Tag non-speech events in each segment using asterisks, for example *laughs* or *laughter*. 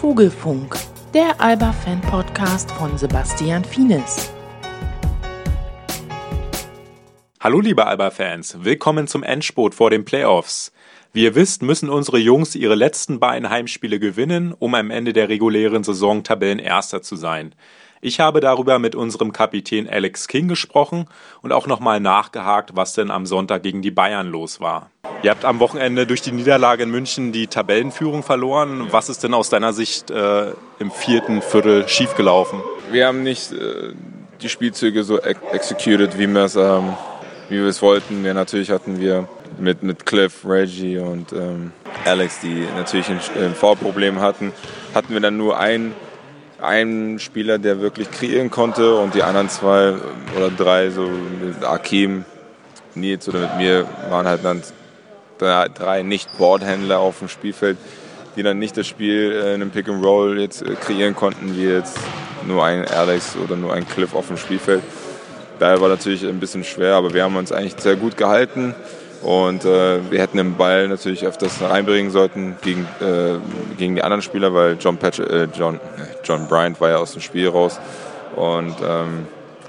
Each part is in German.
Vogelfunk, der Alba-Fan-Podcast von Sebastian Fienes. Hallo liebe Alba-Fans, willkommen zum Endspurt vor den Playoffs. Wie ihr wisst, müssen unsere Jungs ihre letzten beiden Heimspiele gewinnen, um am Ende der regulären Saison Tabellenerster zu sein. Ich habe darüber mit unserem Kapitän Alex King gesprochen und auch nochmal nachgehakt, was denn am Sonntag gegen die Bayern los war. Ihr habt am Wochenende durch die Niederlage in München die Tabellenführung verloren. Was ist denn aus deiner Sicht äh, im vierten Viertel schiefgelaufen? Wir haben nicht äh, die Spielzüge so ex executed, wie wir es ähm, wir wollten. Ja, natürlich hatten wir mit, mit Cliff, Reggie und ähm, Alex, die natürlich ein, ein Vorproblem hatten, hatten wir dann nur einen ein Spieler, der wirklich kreieren konnte und die anderen zwei oder drei, so mit Akim, Nils oder mit mir, waren halt dann drei Nicht-Boardhändler auf dem Spielfeld, die dann nicht das Spiel in einem Pick and Roll jetzt äh, kreieren konnten, wie jetzt nur ein Alex oder nur ein Cliff auf dem Spielfeld. Daher war natürlich ein bisschen schwer, aber wir haben uns eigentlich sehr gut gehalten. Und äh, wir hätten den Ball natürlich öfters reinbringen sollten gegen, äh, gegen die anderen Spieler, weil John, Patrick, äh, John, äh, John Bryant war ja aus dem Spiel raus. Und ähm,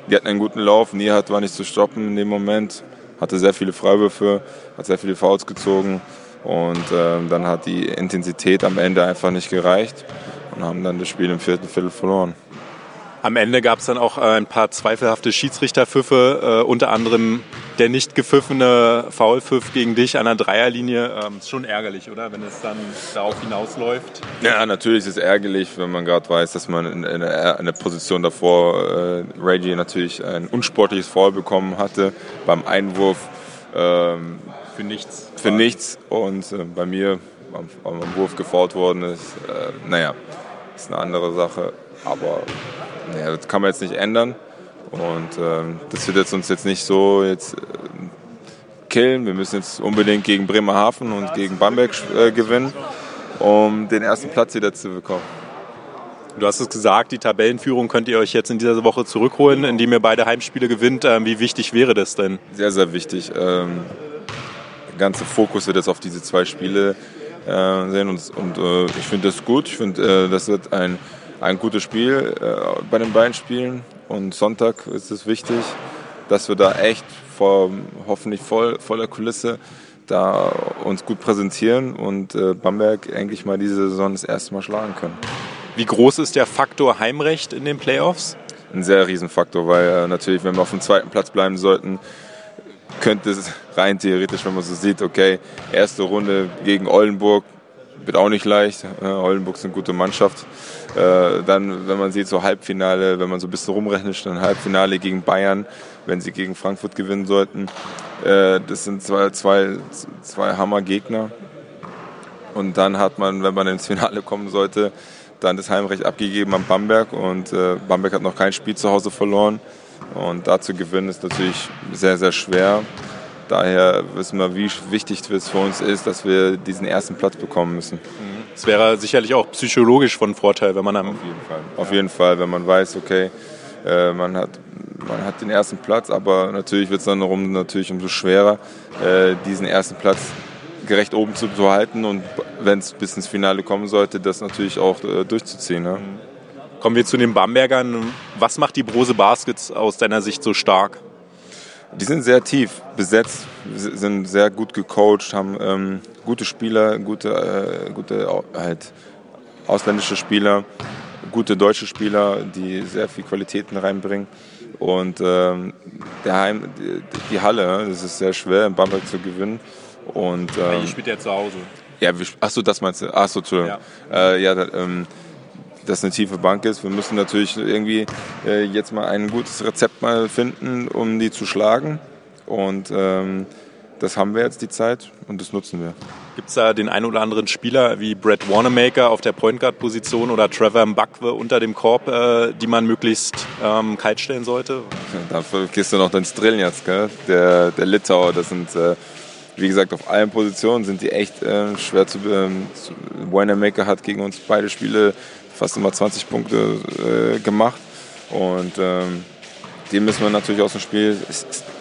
die hatten einen guten Lauf. Nihat war nicht zu stoppen in dem Moment. Hatte sehr viele Freiwürfe, hat sehr viele Fouls gezogen. Und ähm, dann hat die Intensität am Ende einfach nicht gereicht und haben dann das Spiel im vierten Viertel verloren. Am Ende gab es dann auch äh, ein paar zweifelhafte Schiedsrichterpfiffe, äh, unter anderem der nicht gepfiffene Foulpfiff gegen dich an der Dreierlinie. Ähm, ist schon ärgerlich, oder? Wenn es dann darauf hinausläuft. Ja, natürlich ist es ärgerlich, wenn man gerade weiß, dass man in, in, in, der Position davor äh, Reggie natürlich ein unsportliches Foul bekommen hatte beim Einwurf. Ähm, für nichts. Für nichts. Und äh, bei mir am, am Wurf gefault worden ist, äh, naja, ist eine andere Sache. Aber ja, das kann man jetzt nicht ändern. Und ähm, das wird jetzt uns jetzt nicht so jetzt äh, killen. Wir müssen jetzt unbedingt gegen Bremerhaven und gegen Bamberg äh, gewinnen, um den ersten Platz wieder zu bekommen. Du hast es gesagt, die Tabellenführung könnt ihr euch jetzt in dieser Woche zurückholen, indem ihr beide Heimspiele gewinnt. Ähm, wie wichtig wäre das denn? Sehr, sehr wichtig. Ähm, der ganze Fokus wird jetzt auf diese zwei Spiele äh, sehen und, und äh, ich finde das gut. Ich finde, äh, das wird ein ein gutes Spiel äh, bei den beiden Spielen. Und Sonntag ist es wichtig, dass wir da echt vor hoffentlich voll, voller Kulisse da uns gut präsentieren und äh, Bamberg eigentlich mal diese Saison das erste Mal schlagen können. Wie groß ist der Faktor Heimrecht in den Playoffs? Ein sehr riesen Faktor, weil äh, natürlich, wenn wir auf dem zweiten Platz bleiben sollten, könnte es *laughs* rein theoretisch, wenn man so sieht, okay, erste Runde gegen Oldenburg, wird auch nicht leicht. Oldenburg ist eine gute Mannschaft. Äh, dann, wenn man sieht, so Halbfinale, wenn man so ein bisschen rumrechnet, dann Halbfinale gegen Bayern, wenn sie gegen Frankfurt gewinnen sollten. Äh, das sind zwei, zwei, zwei Hammer-Gegner. Und dann hat man, wenn man ins Finale kommen sollte, dann das Heimrecht abgegeben an Bamberg. Und äh, Bamberg hat noch kein Spiel zu Hause verloren. Und da zu gewinnen ist natürlich sehr, sehr schwer. Daher wissen wir, wie wichtig es für uns ist, dass wir diesen ersten Platz bekommen müssen. Es wäre sicherlich auch psychologisch von Vorteil, wenn man am auf jeden Fall, auf jeden Fall wenn man weiß, okay, äh, man hat man hat den ersten Platz, aber natürlich wird es dann darum natürlich umso schwerer, äh, diesen ersten Platz gerecht oben zu behalten und wenn es bis ins Finale kommen sollte, das natürlich auch äh, durchzuziehen. Ne? Kommen wir zu den Bambergern. Was macht die Brose Baskets aus deiner Sicht so stark? Die sind sehr tief besetzt, sind sehr gut gecoacht, haben ähm, gute Spieler, gute, äh, gute halt ausländische Spieler, gute deutsche Spieler, die sehr viel Qualitäten reinbringen. Und ähm, der Heim, die, die Halle, das ist sehr schwer in Bamberg zu gewinnen. Und, ähm, Ihr spielt ja zu Hause. Ja, achso, das meinst du? Achso, Entschuldigung. Ja, äh, ja ähm, das eine tiefe Bank ist. Wir müssen natürlich irgendwie äh, jetzt mal ein gutes Rezept mal finden, um die zu schlagen. Und ähm, das haben wir jetzt die Zeit und das nutzen wir. Gibt es da den einen oder anderen Spieler wie Brett Wanamaker auf der Point Guard Position oder Trevor Mbakwe unter dem Korb, äh, die man möglichst ähm, kalt stellen sollte? *laughs* Dafür gehst du noch den Strelniac, der, der Litauer. Das sind, äh, wie gesagt, auf allen Positionen sind die echt äh, schwer zu. Ähm, Wanamaker hat gegen uns beide Spiele fast immer 20 Punkte äh, gemacht. Und ähm, den müssen wir natürlich aus dem Spiel.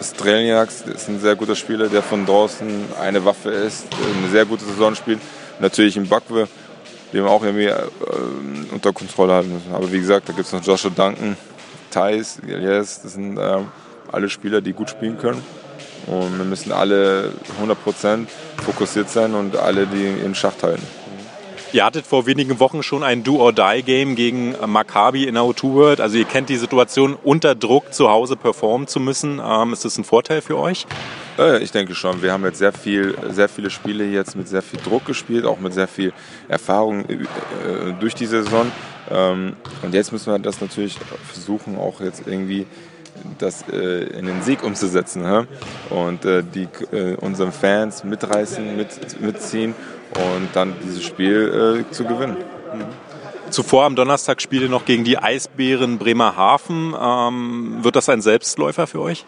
Strelniak ist ein sehr guter Spieler, der von draußen eine Waffe ist, eine sehr gute Saison spielt. Natürlich im Bakwe die wir auch irgendwie äh, unter Kontrolle halten müssen. Aber wie gesagt, da gibt es noch Joshua Duncan, Thais, Elias, das sind äh, alle Spieler, die gut spielen können. Und wir müssen alle 100% fokussiert sein und alle die im Schacht halten. Ihr hattet vor wenigen Wochen schon ein Do-or-Die-Game gegen Maccabi in der O2 World. Also ihr kennt die Situation, unter Druck zu Hause performen zu müssen. Ähm, ist das ein Vorteil für euch? Äh, ich denke schon. Wir haben jetzt sehr, viel, sehr viele Spiele jetzt mit sehr viel Druck gespielt, auch mit sehr viel Erfahrung äh, durch die Saison. Ähm, und jetzt müssen wir das natürlich versuchen, auch jetzt irgendwie das äh, in den Sieg umzusetzen und die, unseren Fans mitreißen, mit, mitziehen und dann dieses Spiel äh, zu gewinnen. Mhm. Zuvor am Donnerstag spielt ihr noch gegen die Eisbären Bremerhaven. Ähm, wird das ein Selbstläufer für euch?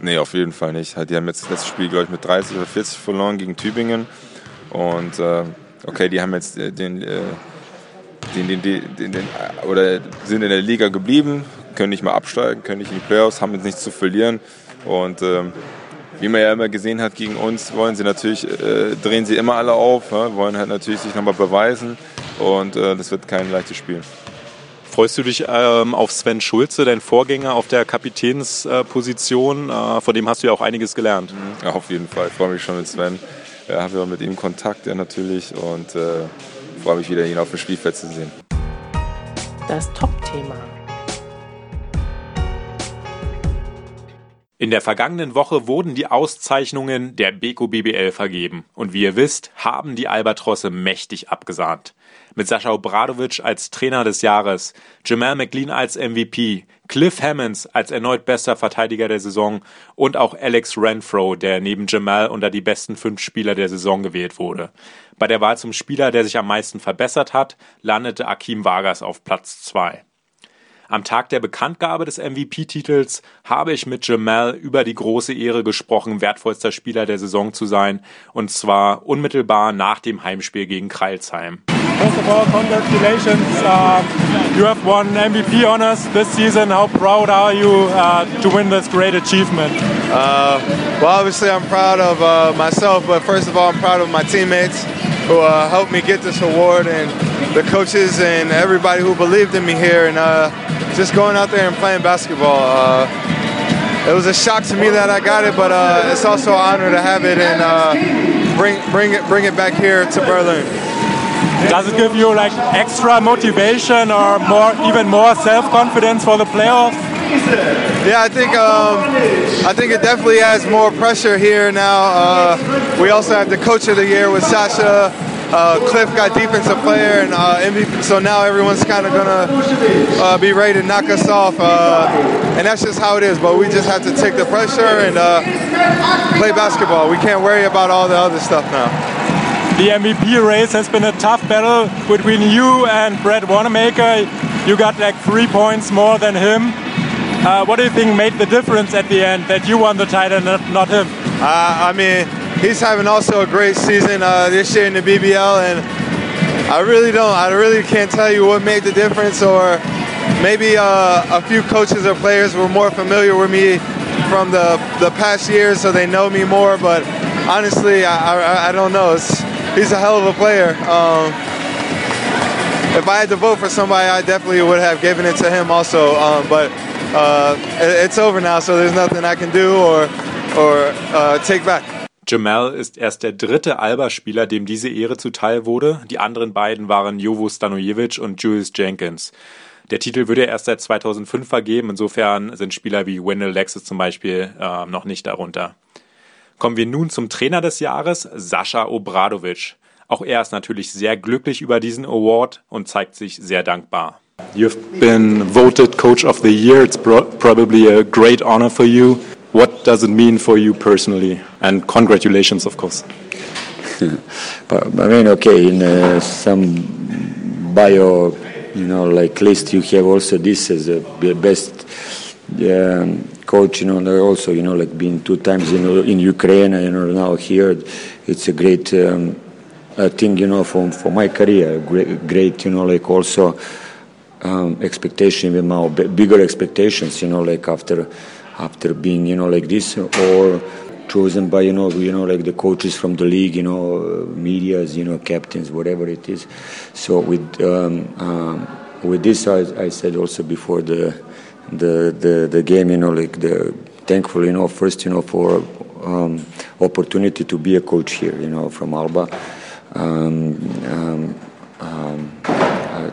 Nee, auf jeden Fall nicht. Die haben jetzt das letzte Spiel, glaube ich, mit 30 oder 40 verloren gegen Tübingen. Und äh, okay, die haben jetzt äh, den, äh, den, den, den, den, oder sind in der Liga geblieben, können nicht mehr absteigen, können nicht in die Playoffs, haben jetzt nichts zu verlieren. Und ähm, wie man ja immer gesehen hat gegen uns, wollen sie natürlich, äh, drehen sie immer alle auf, ja, wollen halt natürlich sich nochmal beweisen und äh, das wird kein leichtes Spiel. Freust du dich ähm, auf Sven Schulze, dein Vorgänger auf der Kapitänsposition? Äh, von dem hast du ja auch einiges gelernt. Mhm. Ja, auf jeden Fall. Ich freue mich schon mit Sven. Ja, habe ja mit ihm Kontakt ja, natürlich und äh, freue mich wieder, ihn auf dem Spielfeld zu sehen. Das Top-Thema. In der vergangenen Woche wurden die Auszeichnungen der Beko BBL vergeben und wie ihr wisst, haben die Albatrosse mächtig abgesahnt. Mit Sascha Obradovic als Trainer des Jahres, Jamal McLean als MVP, Cliff Hammonds als erneut bester Verteidiger der Saison und auch Alex Renfro, der neben Jamal unter die besten fünf Spieler der Saison gewählt wurde. Bei der Wahl zum Spieler, der sich am meisten verbessert hat, landete Akim Vargas auf Platz zwei. Am Tag der Bekanntgabe des MVP-Titels habe ich mit Jamal über die große Ehre gesprochen, wertvollster Spieler der Saison zu sein, und zwar unmittelbar nach dem Heimspiel gegen Kreilsheim. First of all, congratulations. Uh, you have won MVP honors this season. How proud are you uh, to win this great achievement? Uh, well, obviously, I'm proud of uh, myself, but first of all, I'm proud of my teammates who uh, helped me get this award and the coaches and everybody who believed in me here. And uh, just going out there and playing basketball. Uh, it was a shock to me that I got it, but uh, it's also an honor to have it and uh, bring bring it bring it back here to Berlin. Does it give you like extra motivation or more, even more self-confidence for the playoffs? Yeah, I think um, I think it definitely has more pressure here now. Uh, we also have the coach of the year with Sasha. Uh, Cliff got defensive player, and uh, MVP, so now everyone's kind of gonna uh, be ready to knock us off, uh, and that's just how it is. But we just have to take the pressure and uh, play basketball. We can't worry about all the other stuff now. The MVP race has been a tough battle between you and Brett Wanamaker. You got like three points more than him. Uh, what do you think made the difference at the end that you won the title, and not him? I mean he's having also a great season uh, this year in the BBL, and I really don't, I really can't tell you what made the difference, or maybe uh, a few coaches or players were more familiar with me from the the past years, so they know me more. But honestly, I, I, I don't know. It's, he's a hell of a player. Um, if I had to vote for somebody, I definitely would have given it to him also. Um, but uh, it, it's over now, so there's nothing I can do or or uh, take back. Jamal ist erst der dritte Alba-Spieler, dem diese Ehre zuteil wurde. Die anderen beiden waren Jovo Stanojevic und Julius Jenkins. Der Titel würde erst seit 2005 vergeben, insofern sind Spieler wie Wendell Lexus zum Beispiel äh, noch nicht darunter. Kommen wir nun zum Trainer des Jahres, Sascha Obradovic. Auch er ist natürlich sehr glücklich über diesen Award und zeigt sich sehr dankbar. You've been voted Coach of the Year. It's probably a great honor for you. What does it mean for you personally? And congratulations, of course. *laughs* I mean, okay, in uh, some bio, you know, like list, you have also this as the best um, coach. You know, also, you know, like being two times in in Ukraine, you know, now here, it's a great um, thing, you know, for for my career. Great, great, you know, like also um, expectation, with my bigger expectations, you know, like after after being, you know, like this, or chosen by you know you know like the coaches from the league, you know, uh, media's, you know, captains, whatever it is. So with um, um, with this, I, I said also before the the the, the game, you know, like the thankful, you know, first, you know, for um, opportunity to be a coach here, you know, from Alba.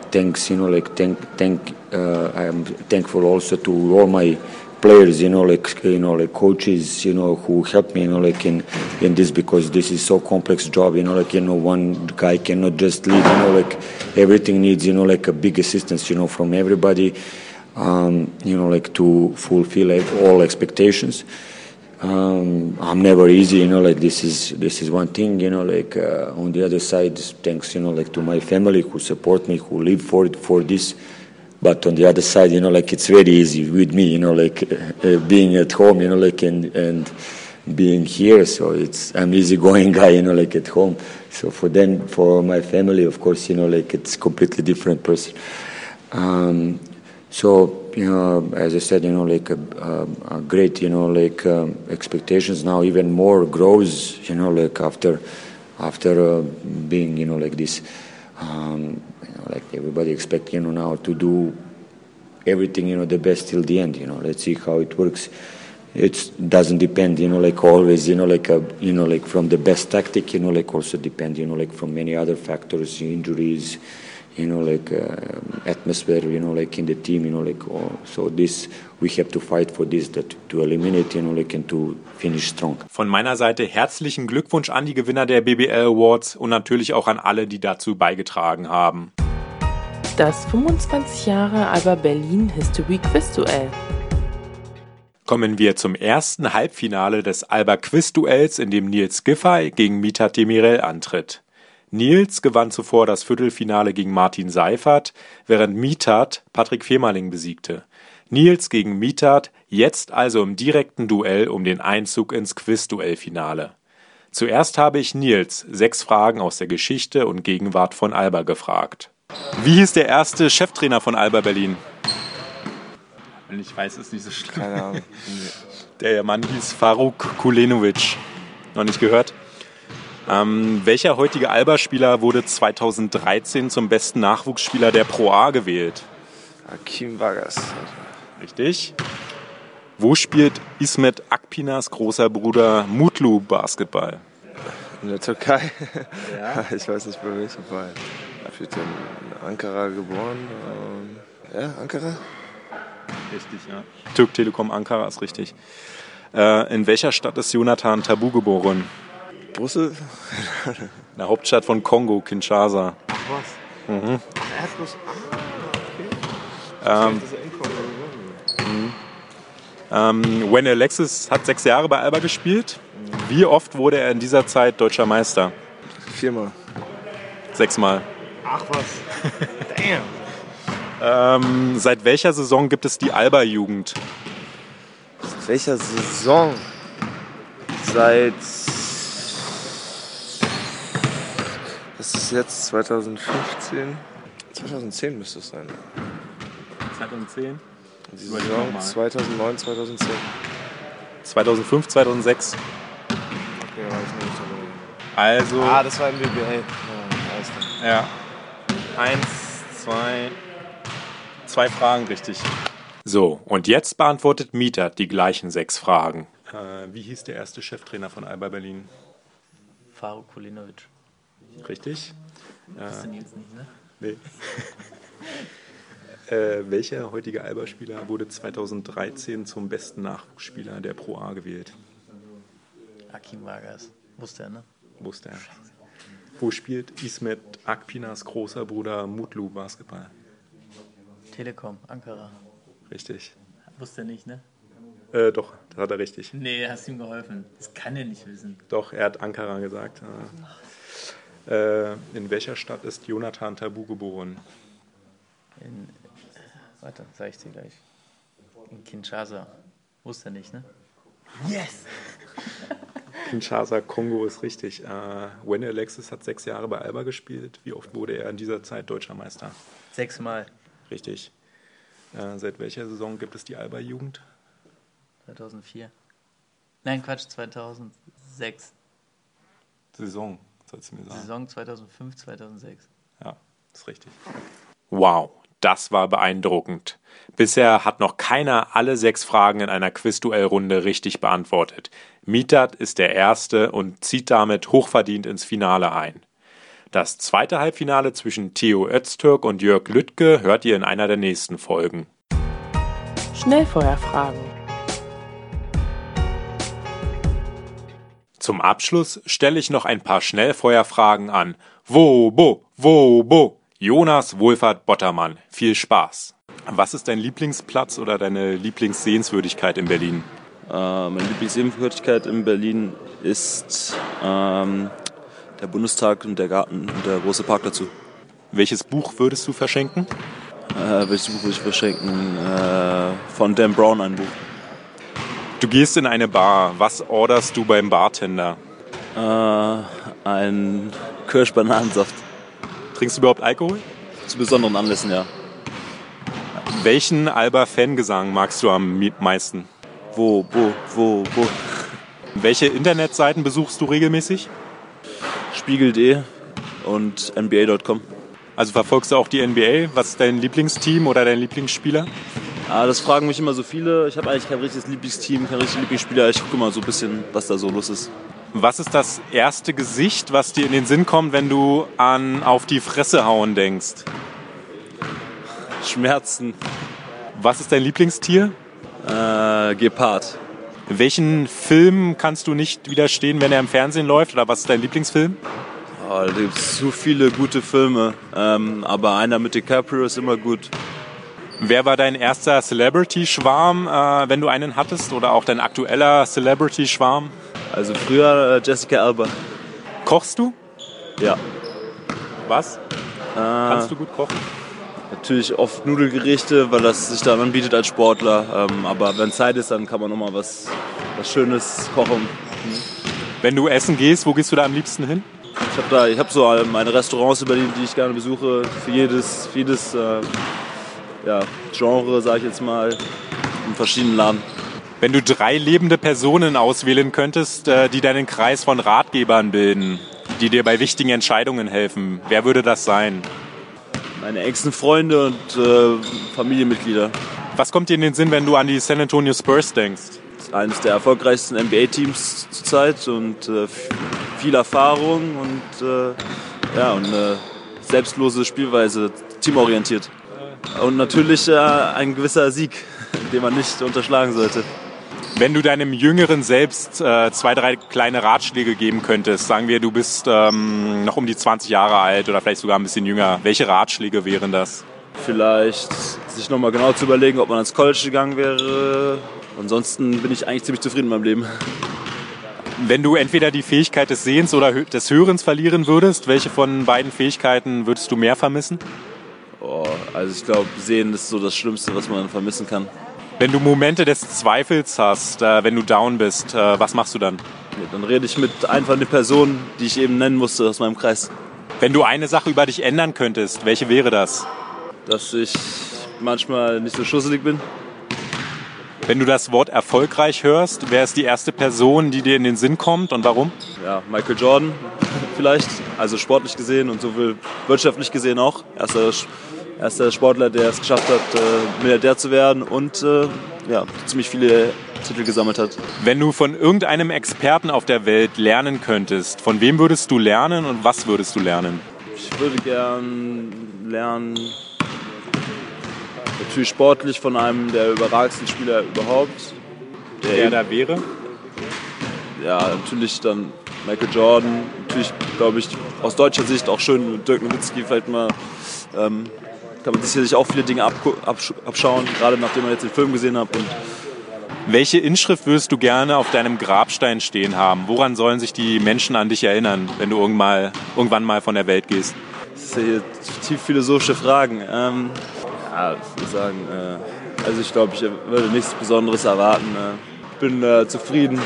Um, um, um, uh, thanks, you know, like thank, thank. Uh, I am thankful also to all my players, you know, like you know, like coaches, you know, who helped me, you know, like in in this because this is so complex job, you know, like you know, one guy cannot just lead, you know, like everything needs, you know, like a big assistance, you know, from everybody, um, you know, like to fulfill all expectations. Um, I'm never easy, you know. Like this is this is one thing, you know. Like uh, on the other side, thanks, you know, like to my family who support me, who live for for this. But on the other side, you know, like it's very easy with me, you know, like *laughs* uh, being at home, you know, like and and being here. So it's I'm easygoing *laughs* guy, you know, like at home. So for them, for my family, of course, you know, like it's completely different person. Um, so you know, as I said, you know, like a, a, a great, you know, like um, expectations now even more grows, you know, like after after uh, being, you know, like this, um, you know, like everybody expect, you know, now to do everything, you know, the best till the end. You know, let's see how it works. It doesn't depend, you know, like always, you know, like a, you know, like from the best tactic, you know, like also depend, you know, like from many other factors, injuries you know, like uh, atmosphere, you know, like in the team, you know, like oh, so this we have to fight for this that to eliminate, you know, like and to finish strong. Von meiner Seite herzlichen Glückwunsch an die Gewinner der BBL Awards und natürlich auch an alle, die dazu beigetragen haben. Das 25 Jahre Alba Berlin History Quiz Duell. Kommen wir zum ersten Halbfinale des Alba Quiz Duells, in dem Nils Giffey gegen Mita Demirel antritt. Nils gewann zuvor das Viertelfinale gegen Martin Seifert, während Mitat Patrick Fehmarling besiegte. Nils gegen Mitat, jetzt also im direkten Duell um den Einzug ins Quizduellfinale. Zuerst habe ich Nils sechs Fragen aus der Geschichte und Gegenwart von Alba gefragt. Wie hieß der erste Cheftrainer von Alba Berlin? Ich weiß es nicht so schlimm. Keine Ahnung. *laughs* Der Mann hieß Faruk Kulenovic. Noch nicht gehört? Ähm, welcher heutige Alba-Spieler wurde 2013 zum besten Nachwuchsspieler der Pro A gewählt? Akim Vargas. Richtig. Wo spielt Ismet Akpinas großer Bruder Mutlu Basketball? In der Türkei. Ja. *laughs* Ich weiß nicht bei welchem Verein. Er wird in Ankara geboren. Ähm, ja, Ankara? Richtig, ja. Türk Telekom Ankara ist richtig. Äh, in welcher Stadt ist Jonathan Tabu geboren? Brüssel? In der Hauptstadt von Kongo, Kinshasa. Ach was? Mhm. Er bloß. Ah, okay. Ähm, ähm, When Alexis hat sechs Jahre bei Alba gespielt. Wie oft wurde er in dieser Zeit deutscher Meister? Viermal. Sechsmal. Ach was? *laughs* Damn. Ähm, seit welcher Saison gibt es die Alba-Jugend? Seit welcher Saison? Seit. Das ist jetzt 2015. 2010 müsste es sein. 2010. Die Saison 2009, 2010. 2005, 2006. Okay, ich nicht Also, Ah, das war im BBL. Ja, alles klar. ja. Eins, zwei, zwei Fragen richtig. So, und jetzt beantwortet Mieter die gleichen sechs Fragen. Äh, wie hieß der erste Cheftrainer von Alba Berlin? Faruk Kulinovic. Richtig? Das ist Nils nicht, ne? Nee. *laughs* äh, welcher heutige Alba-Spieler wurde 2013 zum besten Nachwuchsspieler der Pro A gewählt? Akim Vargas. Wusste er, ne? Wusste er. Wo spielt Ismet Akpinas großer Bruder Mutlu Basketball? Telekom, Ankara. Richtig. Wusste er nicht, ne? Äh, doch, das hat er richtig. Nee, hast ihm geholfen. Das kann er nicht wissen. Doch, er hat Ankara gesagt. Äh, in welcher Stadt ist Jonathan Tabu geboren? In, warte, sag ich dir gleich. In Kinshasa. Wusste er nicht, ne? Yes! *laughs* Kinshasa, Kongo ist richtig. Äh, Wenne Alexis hat sechs Jahre bei Alba gespielt. Wie oft wurde er in dieser Zeit deutscher Meister? Sechsmal. Richtig. Äh, seit welcher Saison gibt es die Alba-Jugend? 2004. Nein, Quatsch, 2006. Saison, sollst du mir sagen. Saison 2005, 2006. Ja, ist richtig. Wow, das war beeindruckend. Bisher hat noch keiner alle sechs Fragen in einer Quizduellrunde richtig beantwortet. Mitat ist der Erste und zieht damit hochverdient ins Finale ein. Das zweite Halbfinale zwischen Theo Öztürk und Jörg Lüttke hört ihr in einer der nächsten Folgen. Schnellfeuerfragen. Zum Abschluss stelle ich noch ein paar Schnellfeuerfragen an. Wo, bo, wo, bo. Jonas Wohlfahrt Bottermann. Viel Spaß. Was ist dein Lieblingsplatz oder deine Lieblingssehenswürdigkeit in Berlin? Äh, meine Lieblingssehenswürdigkeit in Berlin ist ähm, der Bundestag und der Garten und der große Park dazu. Welches Buch würdest du verschenken? Äh, welches Buch würde ich verschenken? Äh, von Dan Brown ein Buch. Du gehst in eine Bar. Was orderst du beim Bartender? Äh, ein Kirschbananensaft. Trinkst du überhaupt Alkohol? Zu besonderen Anlässen, ja. Welchen Alba-Fangesang magst du am meisten? Wo, wo, wo, wo? Welche Internetseiten besuchst du regelmäßig? Spiegel.de und NBA.com. Also verfolgst du auch die NBA? Was ist dein Lieblingsteam oder dein Lieblingsspieler? Ah, das fragen mich immer so viele. Ich habe eigentlich kein richtiges Lieblingsteam, kein richtiges Lieblingsspieler. Ich gucke mal so ein bisschen, was da so los ist. Was ist das erste Gesicht, was dir in den Sinn kommt, wenn du an auf die Fresse hauen denkst? Schmerzen. Was ist dein Lieblingstier? Äh, Gepard. Welchen Film kannst du nicht widerstehen, wenn er im Fernsehen läuft? Oder was ist dein Lieblingsfilm? Oh, da gibt es so viele gute Filme. Ähm, aber einer mit DiCaprio ist immer gut. Wer war dein erster Celebrity-Schwarm, äh, wenn du einen hattest? Oder auch dein aktueller Celebrity-Schwarm? Also früher äh, Jessica Alba. Kochst du? Ja. Was? Äh, Kannst du gut kochen? Natürlich oft Nudelgerichte, weil das sich dann anbietet als Sportler. Ähm, aber wenn Zeit ist, dann kann man nochmal was, was Schönes kochen. Wenn du essen gehst, wo gehst du da am liebsten hin? Ich habe da, ich habe so meine Restaurants in Berlin, die ich gerne besuche. Für jedes, für jedes äh, ja, Genre, sage ich jetzt mal, in verschiedenen Laden. Wenn du drei lebende Personen auswählen könntest, äh, die deinen Kreis von Ratgebern bilden, die dir bei wichtigen Entscheidungen helfen, wer würde das sein? Meine engsten Freunde und äh, Familienmitglieder. Was kommt dir in den Sinn, wenn du an die San Antonio Spurs denkst? Eines der erfolgreichsten NBA-Teams zurzeit und äh, viel Erfahrung und, äh, ja, und eine selbstlose Spielweise, teamorientiert. Und natürlich äh, ein gewisser Sieg, den man nicht unterschlagen sollte. Wenn du deinem jüngeren Selbst äh, zwei, drei kleine Ratschläge geben könntest, sagen wir, du bist ähm, noch um die 20 Jahre alt oder vielleicht sogar ein bisschen jünger, welche Ratschläge wären das? Vielleicht sich nochmal genau zu überlegen, ob man ans College gegangen wäre. Ansonsten bin ich eigentlich ziemlich zufrieden mit meinem Leben. Wenn du entweder die Fähigkeit des Sehens oder des Hörens verlieren würdest, welche von beiden Fähigkeiten würdest du mehr vermissen? Oh, also ich glaube, Sehen ist so das Schlimmste, was man vermissen kann. Wenn du Momente des Zweifels hast, äh, wenn du down bist, äh, was machst du dann? Ja, dann rede ich mit einfach den Personen, die ich eben nennen musste aus meinem Kreis. Wenn du eine Sache über dich ändern könntest, welche wäre das? Dass ich manchmal nicht so schusselig bin. Wenn du das Wort erfolgreich hörst, wer ist die erste Person, die dir in den Sinn kommt und warum? Ja, Michael Jordan vielleicht, also sportlich gesehen und sowohl wirtschaftlich gesehen auch. Erster, erster Sportler, der es geschafft hat, äh, Milliardär zu werden und äh, ja, ziemlich viele Titel gesammelt hat. Wenn du von irgendeinem Experten auf der Welt lernen könntest, von wem würdest du lernen und was würdest du lernen? Ich würde gern lernen, natürlich sportlich von einem der überragendsten Spieler überhaupt. Der, der da wäre? Ja, natürlich dann Michael Jordan. Natürlich, glaube ich, aus deutscher Sicht auch schön. Dirk Nowitzki vielleicht mal. Ähm, kann man sich sicherlich auch viele Dinge abschauen, gerade nachdem man jetzt den Film gesehen hat. Welche Inschrift würdest du gerne auf deinem Grabstein stehen haben? Woran sollen sich die Menschen an dich erinnern, wenn du irgendwann, mal von der Welt gehst? Das sind hier tief philosophische Fragen. Ähm, ja, ich würde sagen, äh, also ich glaube, ich würde nichts Besonderes erwarten. Äh, bin äh, zufrieden,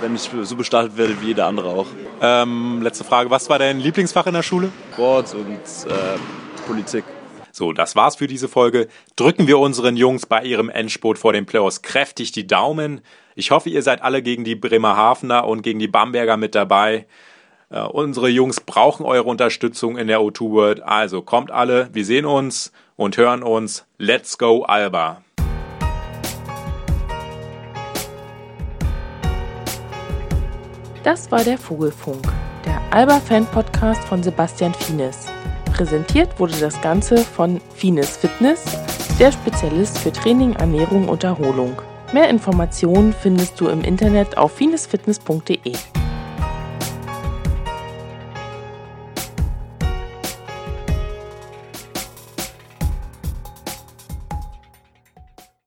wenn ich so bestattet werde wie jeder andere auch. Ähm, letzte Frage, was war dein Lieblingsfach in der Schule? Sport und äh, Politik. So, das war's für diese Folge. Drücken wir unseren Jungs bei ihrem Endspurt vor den Playoffs kräftig die Daumen. Ich hoffe, ihr seid alle gegen die Bremerhavener und gegen die Bamberger mit dabei. Uh, unsere Jungs brauchen eure Unterstützung in der O2 World. Also kommt alle, wir sehen uns und hören uns. Let's go, Alba! Das war der Vogelfunk, der Alba-Fan-Podcast von Sebastian Fienes. Präsentiert wurde das Ganze von Fines Fitness, der Spezialist für Training, Ernährung und Erholung. Mehr Informationen findest du im Internet auf finesfitness.de.